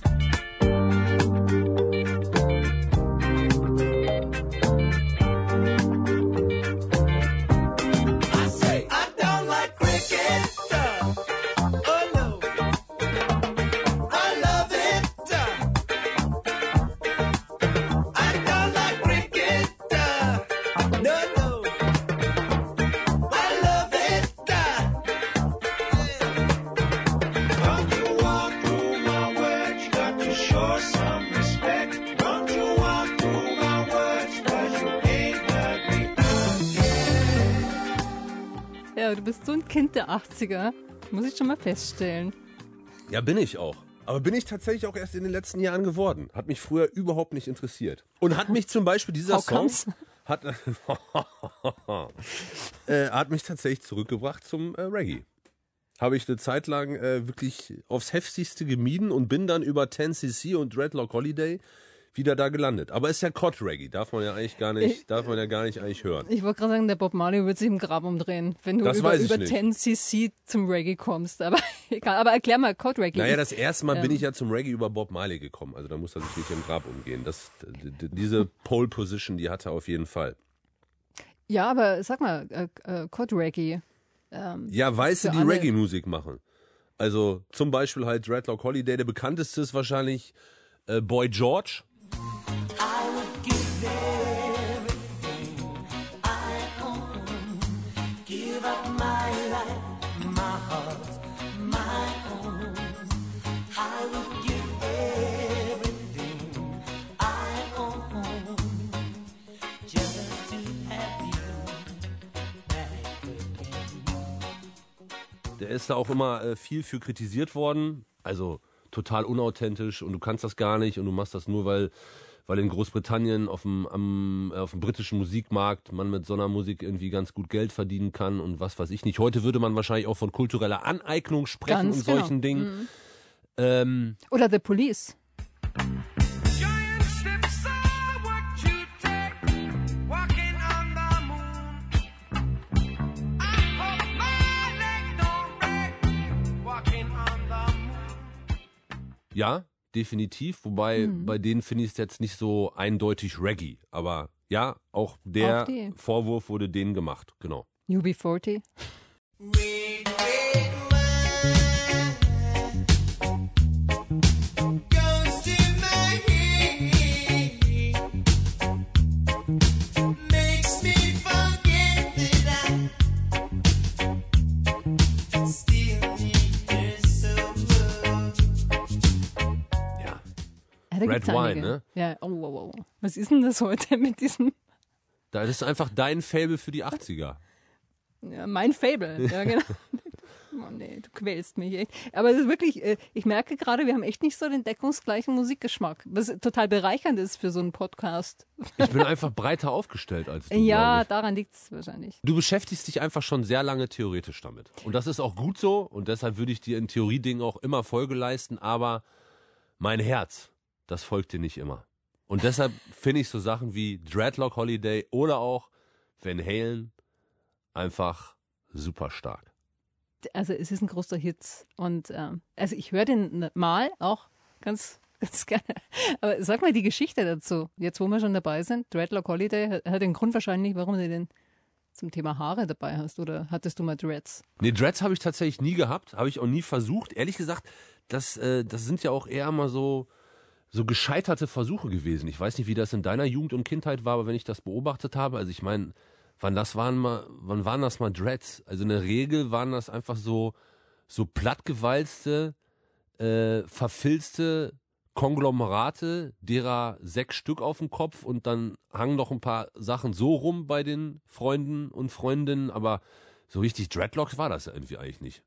Kind der 80er. Muss ich schon mal feststellen. Ja, bin ich auch. Aber bin ich tatsächlich auch erst in den letzten Jahren geworden. Hat mich früher überhaupt nicht interessiert. Und hat mich zum Beispiel dieser How Song comes? hat, (laughs) äh, hat mich tatsächlich zurückgebracht zum äh, Reggae. Habe ich eine Zeit lang äh, wirklich aufs heftigste gemieden und bin dann über 10cc und Dreadlock Holiday wieder da gelandet. Aber ist ja Cod Reggae, darf man ja eigentlich gar nicht, darf man ja gar nicht eigentlich hören. Ich wollte gerade sagen, der Bob Marley wird sich im Grab umdrehen, wenn du Das über, ich über nicht. 10cc zum Reggae kommst. Aber (laughs) egal. Aber erklär mal, Code Reggae. Naja, das erste Mal bin ähm, ich ja zum Reggae über Bob Marley gekommen. Also da muss er sich nicht im Grab umgehen. Das, diese Pole Position, die hat er auf jeden Fall. Ja, aber sag mal, äh, äh, Code Reggae. Ähm, Ja, Weiße, die. Reggae-Musik machen. Also zum Beispiel halt Dreadlock Holiday. Der bekannteste ist wahrscheinlich äh, Boy George. Ist da auch immer äh, viel für kritisiert worden. Also total unauthentisch und du kannst das gar nicht und du machst das nur, weil, weil in Großbritannien auf dem, am, äh, auf dem britischen Musikmarkt man mit so einer Musik irgendwie ganz gut Geld verdienen kann und was weiß ich nicht. Heute würde man wahrscheinlich auch von kultureller Aneignung sprechen Ganz und genau. solchen Dingen. Ähm, oder The Police. Ja, definitiv. Wobei Mhm. bei denen finde ich es jetzt nicht so eindeutig Reggae. Aber ja, auch der Auch. Vorwurf wurde denen gemacht. Genau. UB40. Red Wine, ne? Ja, oh, oh, oh. Was ist denn das heute mit diesem, Das ist einfach dein Fable für die 80er. ja, mein Fable. Ja, (laughs) genau. Oh nee, du quälst mich echt. Aber es ist wirklich, äh, ich merke gerade, wir haben echt nicht so den deckungsgleichen Musikgeschmack, was total bereichernd ist für so einen Podcast. Ich bin einfach breiter aufgestellt als du. ja, daran liegt es wahrscheinlich. Du beschäftigst dich einfach schon sehr lange theoretisch damit. Und das ist auch gut so. Und deshalb würde ich dir in Theoriedingen auch immer Folge leisten. Aber mein Herz, das folgt dir nicht immer. Und deshalb finde ich so Sachen wie Dreadlock Holiday oder auch Van Halen einfach super stark. Also es ist ein großer Hit. Und ähm, also ich höre den mal auch ganz (laughs) ganz gerne. Aber sag mal die Geschichte dazu. Jetzt, wo wir schon dabei sind, Dreadlock Holiday hat, hat den Grund wahrscheinlich, warum du den zum Thema Haare dabei hast. Oder hattest du mal Dreads? Nee, Dreads habe ich tatsächlich nie gehabt, habe ich auch nie versucht. Ehrlich gesagt, das, äh, das sind ja auch eher mal so, so gescheiterte Versuche gewesen. Ich weiß nicht, wie das in deiner Jugend und Kindheit war, aber wenn ich das beobachtet habe, also ich meine, wann das waren mal, wann waren das mal Dreads? Also in der Regel waren das einfach so, so plattgewalzte, äh, verfilzte Konglomerate, derer sechs Stück auf dem Kopf und dann hangen noch ein paar Sachen so rum bei den Freunden und Freundinnen, aber so richtig Dreadlocks war das irgendwie eigentlich nicht.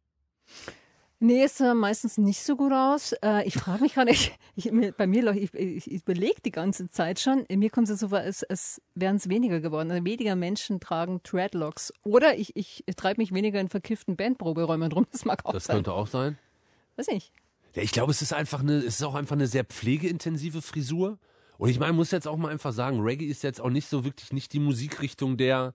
Nee, es sah meistens nicht so gut aus. Äh, ich frage mich gerade, (laughs) ich, ich, bei mir, ich, ich, ich überlege die ganze Zeit schon, mir kommt es so vor, als, als wären es weniger geworden. Also weniger Menschen tragen Dreadlocks. Oder ich, ich treibe mich weniger in verkifften Bandproberäumen rum. Das mag auch Das sein. könnte auch sein. Weiß nicht. Ja, ich glaube, es ist einfach eine, es ist auch einfach eine sehr pflegeintensive Frisur. Und ich meine, muss jetzt auch mal einfach sagen, Reggae ist jetzt auch nicht so wirklich nicht die Musikrichtung der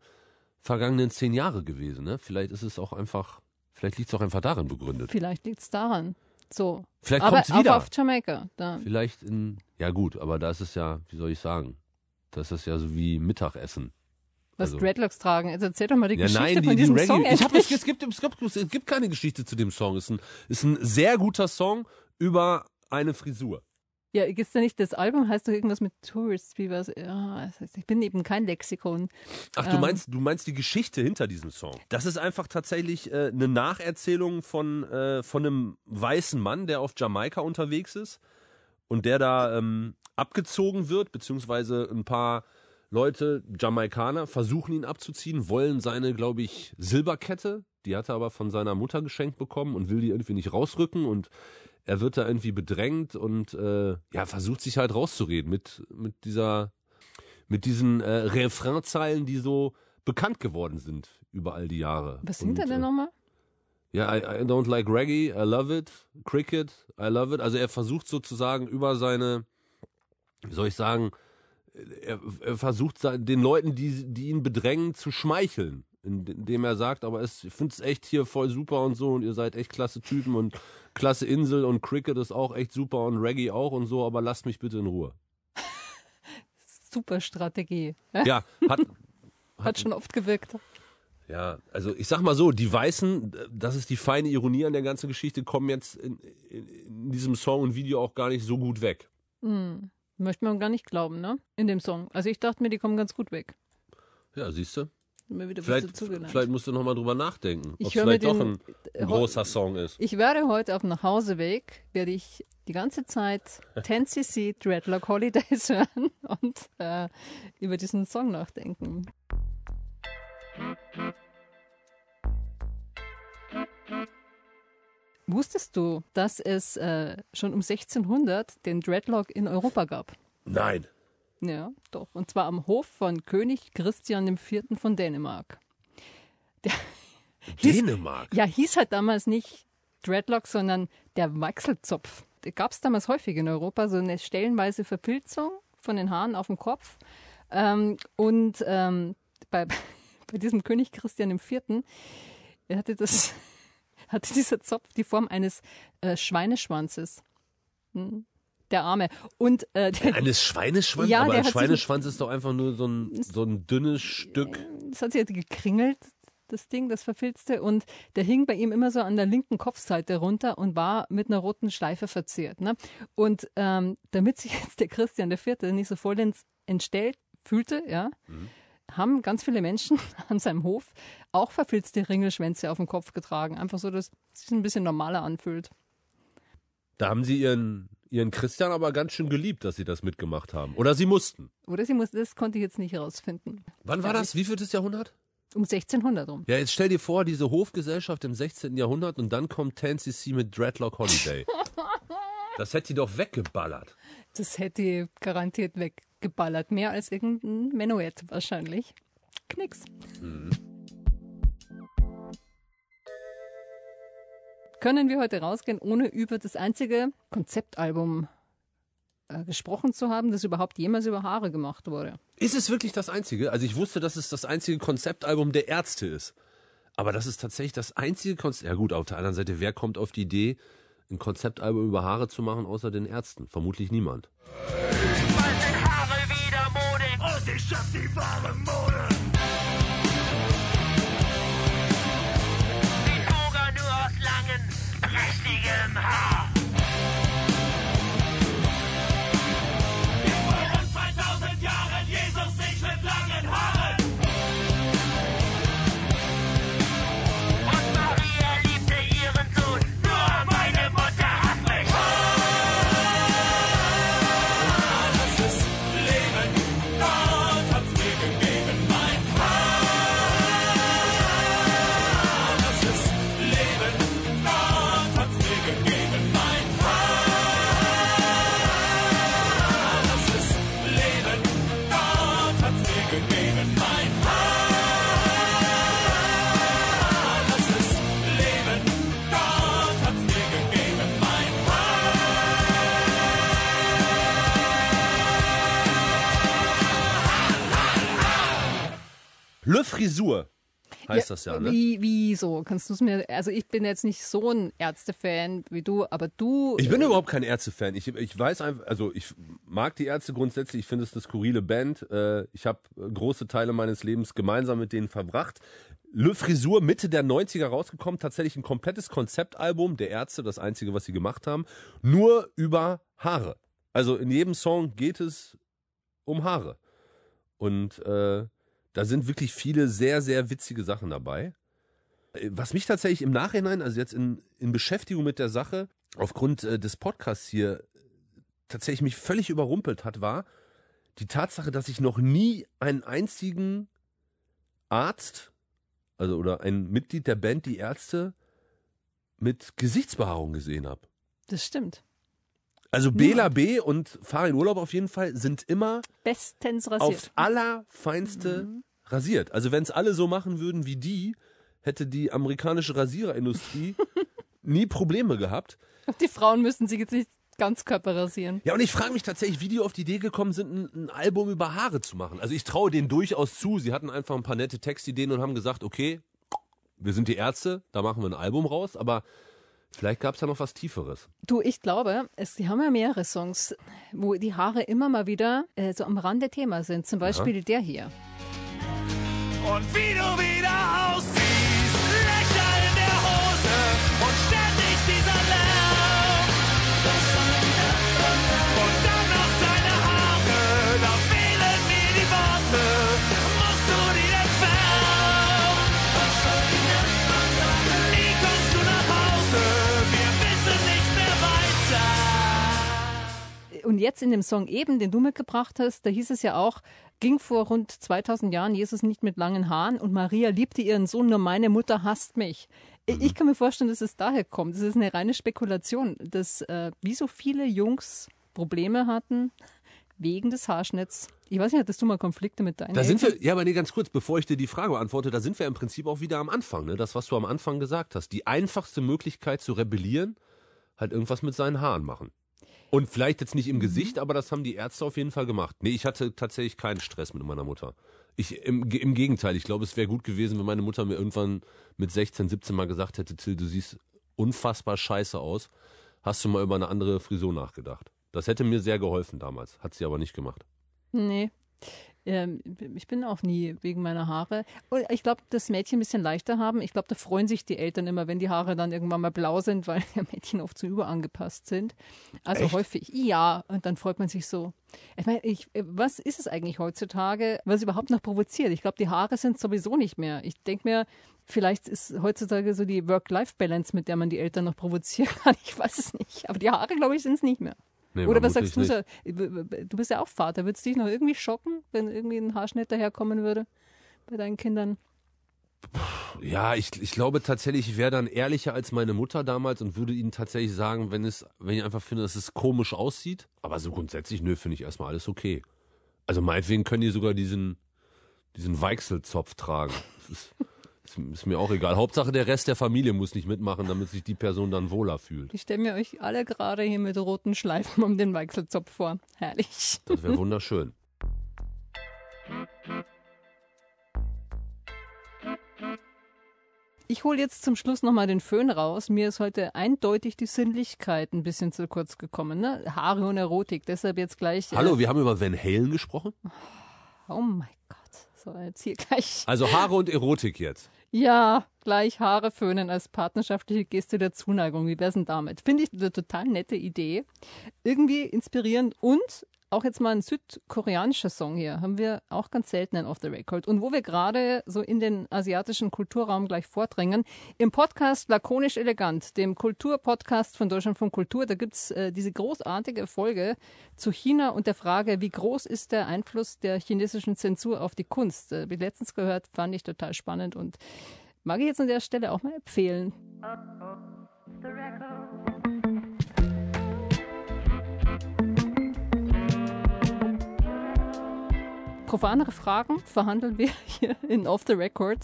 vergangenen zehn Jahre gewesen. Ne? Vielleicht ist es auch einfach, vielleicht liegt es auch einfach darin begründet. Vielleicht liegt es daran. So. Vielleicht Aber kommt's wieder. auch auf Jamaika. Da. Vielleicht in, ja gut, aber da ist es ja, wie soll ich sagen, das ist ja so wie Mittagessen. Was Also- Dreadlocks tragen. Jetzt erzähl doch mal die Ja, Geschichte nein, die, von die diesem Reggae. Song. ich hab, es, es, gibt, es, gibt, es gibt keine Geschichte zu dem Song. Es ist ein, ist ein sehr guter Song über eine Frisur. Ja, ist da nicht das Album, heißt doch irgendwas mit Tourists, wie was? Ja, ich bin eben kein Lexikon. Ach, du Ähm. meinst, du meinst die Geschichte hinter diesem Song. Das ist einfach tatsächlich äh, eine Nacherzählung von, äh, von einem weißen Mann, der auf Jamaika unterwegs ist und der da ähm, abgezogen wird, beziehungsweise ein paar Leute, Jamaikaner, versuchen ihn abzuziehen, wollen seine, glaube ich, Silberkette, die hat er aber von seiner Mutter geschenkt bekommen und will die irgendwie nicht rausrücken und er wird da irgendwie bedrängt und äh, ja, versucht sich halt rauszureden mit, mit dieser mit diesen äh, Refrainzeilen, die so bekannt geworden sind über all die Jahre. Was singt er denn äh, nochmal? Ja, I, I don't like Reggae, I love it. Cricket, I love it. Also er versucht sozusagen über seine, wie soll ich sagen, er, er versucht den Leuten, die, die ihn bedrängen, zu schmeicheln. Indem er sagt, aber es, ich finde es echt hier voll super und so und ihr seid echt klasse Typen und klasse Insel und Cricket ist auch echt super und Reggae auch und so, aber lasst mich bitte in Ruhe. (laughs) Super Strategie. Ja, (laughs) hat, Hat schon oft gewirkt. Ja, also ich sag mal so, die Weißen, das ist die feine Ironie an der ganzen Geschichte, kommen jetzt in, in, in diesem Song und Video auch gar nicht so gut weg. Hm. Möchte man gar nicht glauben, ne? In dem Song. Also ich dachte mir, die kommen ganz gut weg. Ja, siehst du? Mir wieder Vielleicht, vielleicht musst du nochmal drüber nachdenken, Ich ob es vielleicht doch ein, ein großer Song ist. Ich werde heute auf dem Nachhauseweg, werde ich die ganze Zeit (laughs) 10cc Dreadlock Holidays hören und äh, über diesen Song nachdenken. Wusstest du, dass es äh, schon um 1600 den Dreadlock in Europa gab? Nein. Ja, doch. Und zwar am Hof von König Christian IV. von Dänemark. Der hieß- Dänemark. Ja, hieß halt damals nicht Dreadlock, sondern der Wachselzopf. Gab es damals häufig in Europa so eine stellenweise Verpilzung von den Haaren auf dem Kopf. Ähm, und ähm, bei, (laughs) bei diesem König Christian IV. er hatte, das, (laughs) hatte dieser Zopf die Form eines äh, Schweineschwanzes. Hm. Der Arme. Und äh, der, Eines Schweineschwanz? Ja, aber der ein Schweineschwanz ist doch einfach nur so ein, so ein dünnes Stück. das hat sich halt gekringelt, das Ding, das verfilzte. Und der hing bei ihm immer so an der linken Kopfseite runter und war mit einer roten Schleife verziert. Ne? Und ähm, damit sich jetzt der Christian IV. nicht so vollends entstellt fühlte, ja, haben ganz viele Menschen (laughs) an seinem Hof auch verfilzte Ringelschwänze auf dem Kopf getragen. Einfach so, dass es sich ein bisschen normaler anfühlt. Da haben sie ihren, ihren Christian aber ganz schön geliebt, dass sie das mitgemacht haben. Oder sie mussten. Oder sie muss, das konnte ich jetzt nicht herausfinden. Wann war das? Wie viel Jahrhundert? Um 1600 rum. Ja, jetzt stell dir vor, diese Hofgesellschaft im 16. Jahrhundert und dann kommt 10cc mit Dreadlock Holiday. (laughs) Das hätte die doch weggeballert. Das hätte ich garantiert weggeballert. Mehr als irgendein Menuett wahrscheinlich. Knicks. Können wir heute rausgehen, ohne über das einzige Konzeptalbum äh, gesprochen zu haben, das überhaupt jemals über Haare gemacht wurde? Ist es wirklich das einzige? Also ich wusste, dass es das einzige Konzeptalbum der Ärzte ist. Aber das ist tatsächlich das einzige Konzept. Ja gut, auf der anderen Seite, wer kommt auf die Idee, ein Konzeptalbum über Haare zu machen, außer den Ärzten? Vermutlich niemand. Bald sind Haare wieder Mode und ich schaff die wahre Mode. Prächtigem Haar. Frisur heißt das ja, ne? Wie, wieso? Kannst du es mir, also ich bin jetzt nicht so ein Ärztefan wie du, aber du. Ich bin überhaupt kein Ärztefan. Ich, ich weiß einfach, also ich mag die Ärzte grundsätzlich. Ich finde es eine skurrile Band. Äh, Ich habe große Teile meines Lebens gemeinsam mit denen verbracht. Le Frisur Mitte der 90er rausgekommen. Tatsächlich ein komplettes Konzeptalbum der Ärzte, das einzige, was sie gemacht haben. Nur über Haare. Also in jedem Song geht es um Haare. Und äh, da sind wirklich viele sehr, sehr witzige Sachen dabei. Äh, Was mich tatsächlich im Nachhinein, also jetzt in, in Beschäftigung mit der Sache, aufgrund äh, des Podcasts hier tatsächlich mich völlig überrumpelt hat, war die Tatsache, dass ich noch nie einen einzigen Arzt, also oder ein Mitglied der Band, die Ärzte, mit Gesichtsbehaarung gesehen habe. Das stimmt. Also Bela B. und Fahr in Urlaub auf jeden Fall sind immer Bestens rasiert. aufs allerfeinste rasiert. Also wenn es alle so machen würden wie die, hätte die amerikanische Rasiererindustrie (laughs) nie Probleme gehabt. Die Frauen müssen sich jetzt nicht ganz Körper rasieren. Ja, und ich frage mich tatsächlich, wie die auf die Idee gekommen sind, ein, ein Album über Haare zu machen. Also ich traue denen durchaus zu. Sie hatten einfach ein paar nette Textideen und haben gesagt, okay, wir sind die Ärzte, da machen wir ein Album raus, aber vielleicht gab es da noch was Tieferes. Du, ich glaube, es, die haben ja mehrere Songs, wo die Haare immer mal wieder äh, so am Rande Thema sind. Zum Beispiel der hier. Und wie du wieder aussiehst, Und jetzt in dem Song eben, den du mitgebracht hast, da hieß es ja auch, ging vor rund 2000 Jahren Jesus nicht mit langen Haaren und Maria liebte ihren Sohn, nur meine Mutter hasst mich. Ich- Ich kann mir vorstellen, dass es daher kommt. Das ist eine reine Spekulation, dass äh, wie so viele Jungs Probleme hatten wegen des Haarschnitts. Ich weiß nicht, hattest du mal Konflikte mit deinen Da sind wir, ja, aber nee, ganz kurz, bevor ich dir die Frage beantworte, da sind wir im Prinzip auch wieder am Anfang, ne? Das, was du am Anfang gesagt hast. Die einfachste Möglichkeit zu rebellieren, halt irgendwas mit seinen Haaren machen. Und vielleicht jetzt nicht im Gesicht, aber das haben die Ärzte auf jeden Fall gemacht. Nee, ich hatte tatsächlich keinen Stress mit meiner Mutter. Ich, im, im Gegenteil, ich glaube, es wäre gut gewesen, wenn meine Mutter mir irgendwann mit 16, 17 mal gesagt hätte, Till, du siehst unfassbar scheiße aus. Hast du mal über eine andere Frisur nachgedacht? Das hätte mir sehr geholfen damals. Hat sie aber nicht gemacht. Nee. Ähm, ich bin auch nie wegen meiner Haare. Und ich glaube, dass Mädchen ein bisschen leichter haben. Ich glaube, da freuen sich die Eltern immer, wenn die Haare dann irgendwann mal blau sind, weil ja (laughs) Mädchen oft so überangepasst sind. Also Echt? häufig, ja. Und dann freut man sich so. Ich meine, ich, was ist es eigentlich heutzutage, was überhaupt noch provoziert? Ich glaube, die Haare sind sowieso nicht mehr. Ich denke mir, vielleicht ist heutzutage so die Work-Life-Balance, mit der man die Eltern noch provozieren (laughs) kann. Ich weiß es nicht. Aber die Haare, glaube ich, sind es nicht mehr. Nee, Oder was sagst du? so? Du bist ja auch Vater. Würdest du dich noch irgendwie schocken, wenn irgendwie ein Haarschnitt daherkommen würde bei deinen Kindern? Ja, ich, ich glaube tatsächlich, ich wäre dann ehrlicher als meine Mutter damals und würde ihnen tatsächlich sagen, wenn es, wenn ich einfach finde, dass es komisch aussieht. Aber so grundsätzlich, nö, finde ich erstmal alles okay. Also meinetwegen können die sogar diesen, diesen Weichselzopf tragen. Das ist, ist, ist mir auch egal. Hauptsache der Rest der Familie muss nicht mitmachen, damit sich die Person dann wohler fühlt. Ich stelle mir euch alle gerade hier mit roten Schleifen um den Weichselzopf vor. Herrlich. Das wäre wunderschön. Ich hole jetzt zum Schluss nochmal den Föhn raus. Mir ist heute eindeutig die Sinnlichkeit ein bisschen zu kurz gekommen. Ne? Haare und Erotik, deshalb jetzt gleich. Hallo, Äh, wir haben über Van Halen gesprochen. oh mein Gott. So, jetzt hier gleich. Also Haare und Erotik jetzt. Ja, gleich Haare föhnen als partnerschaftliche Geste der Zuneigung. Wie wär's denn damit? Finde ich eine total nette Idee. Irgendwie inspirierend und auch jetzt mal ein südkoreanischer Song hier. Haben wir auch ganz selten ein Off the Record. Und wo wir gerade so in den asiatischen Kulturraum gleich vordrängen, im Podcast Lakonisch Elegant, dem Kulturpodcast von Deutschlandfunk Kultur, da gibt's äh, diese großartige Folge zu China und der Frage, wie groß ist der Einfluss der chinesischen Zensur auf die Kunst? Äh, wie letztens gehört, fand ich total spannend und mag ich jetzt an der Stelle auch mal empfehlen. Profanere Fragen verhandeln wir (laughs) hier in Off the Record,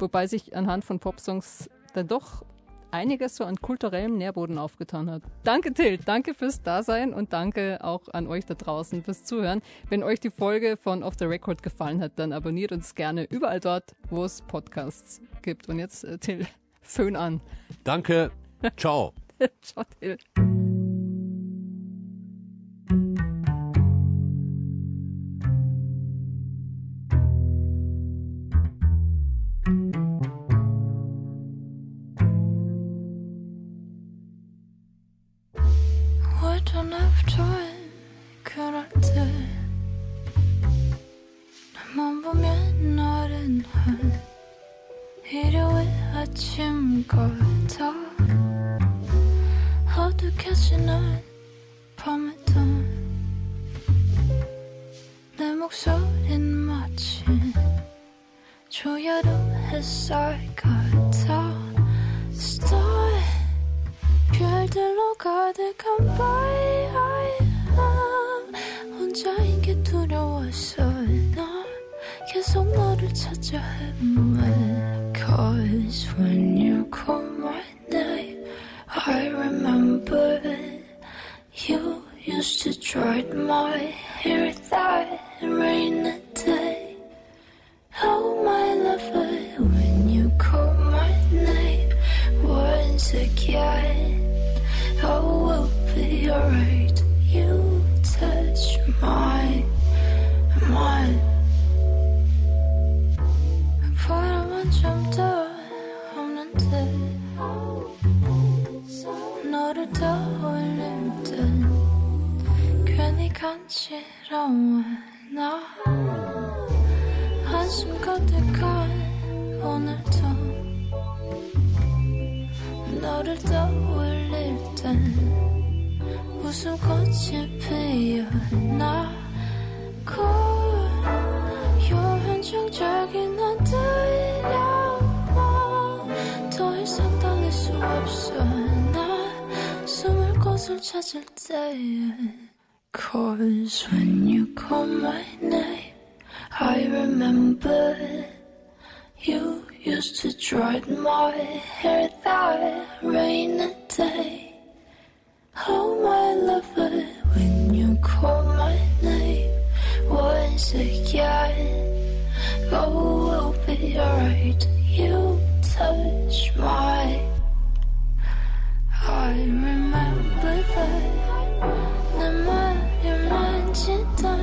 wobei sich anhand von Popsongs dann doch einiges so an kulturellem Nährboden aufgetan hat. Danke Till, danke fürs Dasein und danke auch an euch da draußen fürs Zuhören. Wenn euch die Folge von Off the Record gefallen hat, dann abonniert uns gerne überall dort, wo es Podcasts gibt. Und jetzt äh, Till, (laughs) Föhn an. Danke. (laughs) Ciao. Ciao Till. 햇살 같아 Star 별들로 가득한 밤 혼자인 게 두려워서 나 계속 너를 찾아 헤매 Cause when you call my name I remember You used to dry my hair 한숨 가득한 오늘도 너를 떠올릴 땐 웃음꽃이 피어나 고요한 정적인 너들이려와. 더 이상 달릴 수 없어. 나 숨을 곳을 찾을 때에 Cause when you call my name I remember You used to dry my hair that rainy day. Oh, my lover, when you call my name once again, oh, we'll be alright. You touch my. I remember that. 내 말을 만지던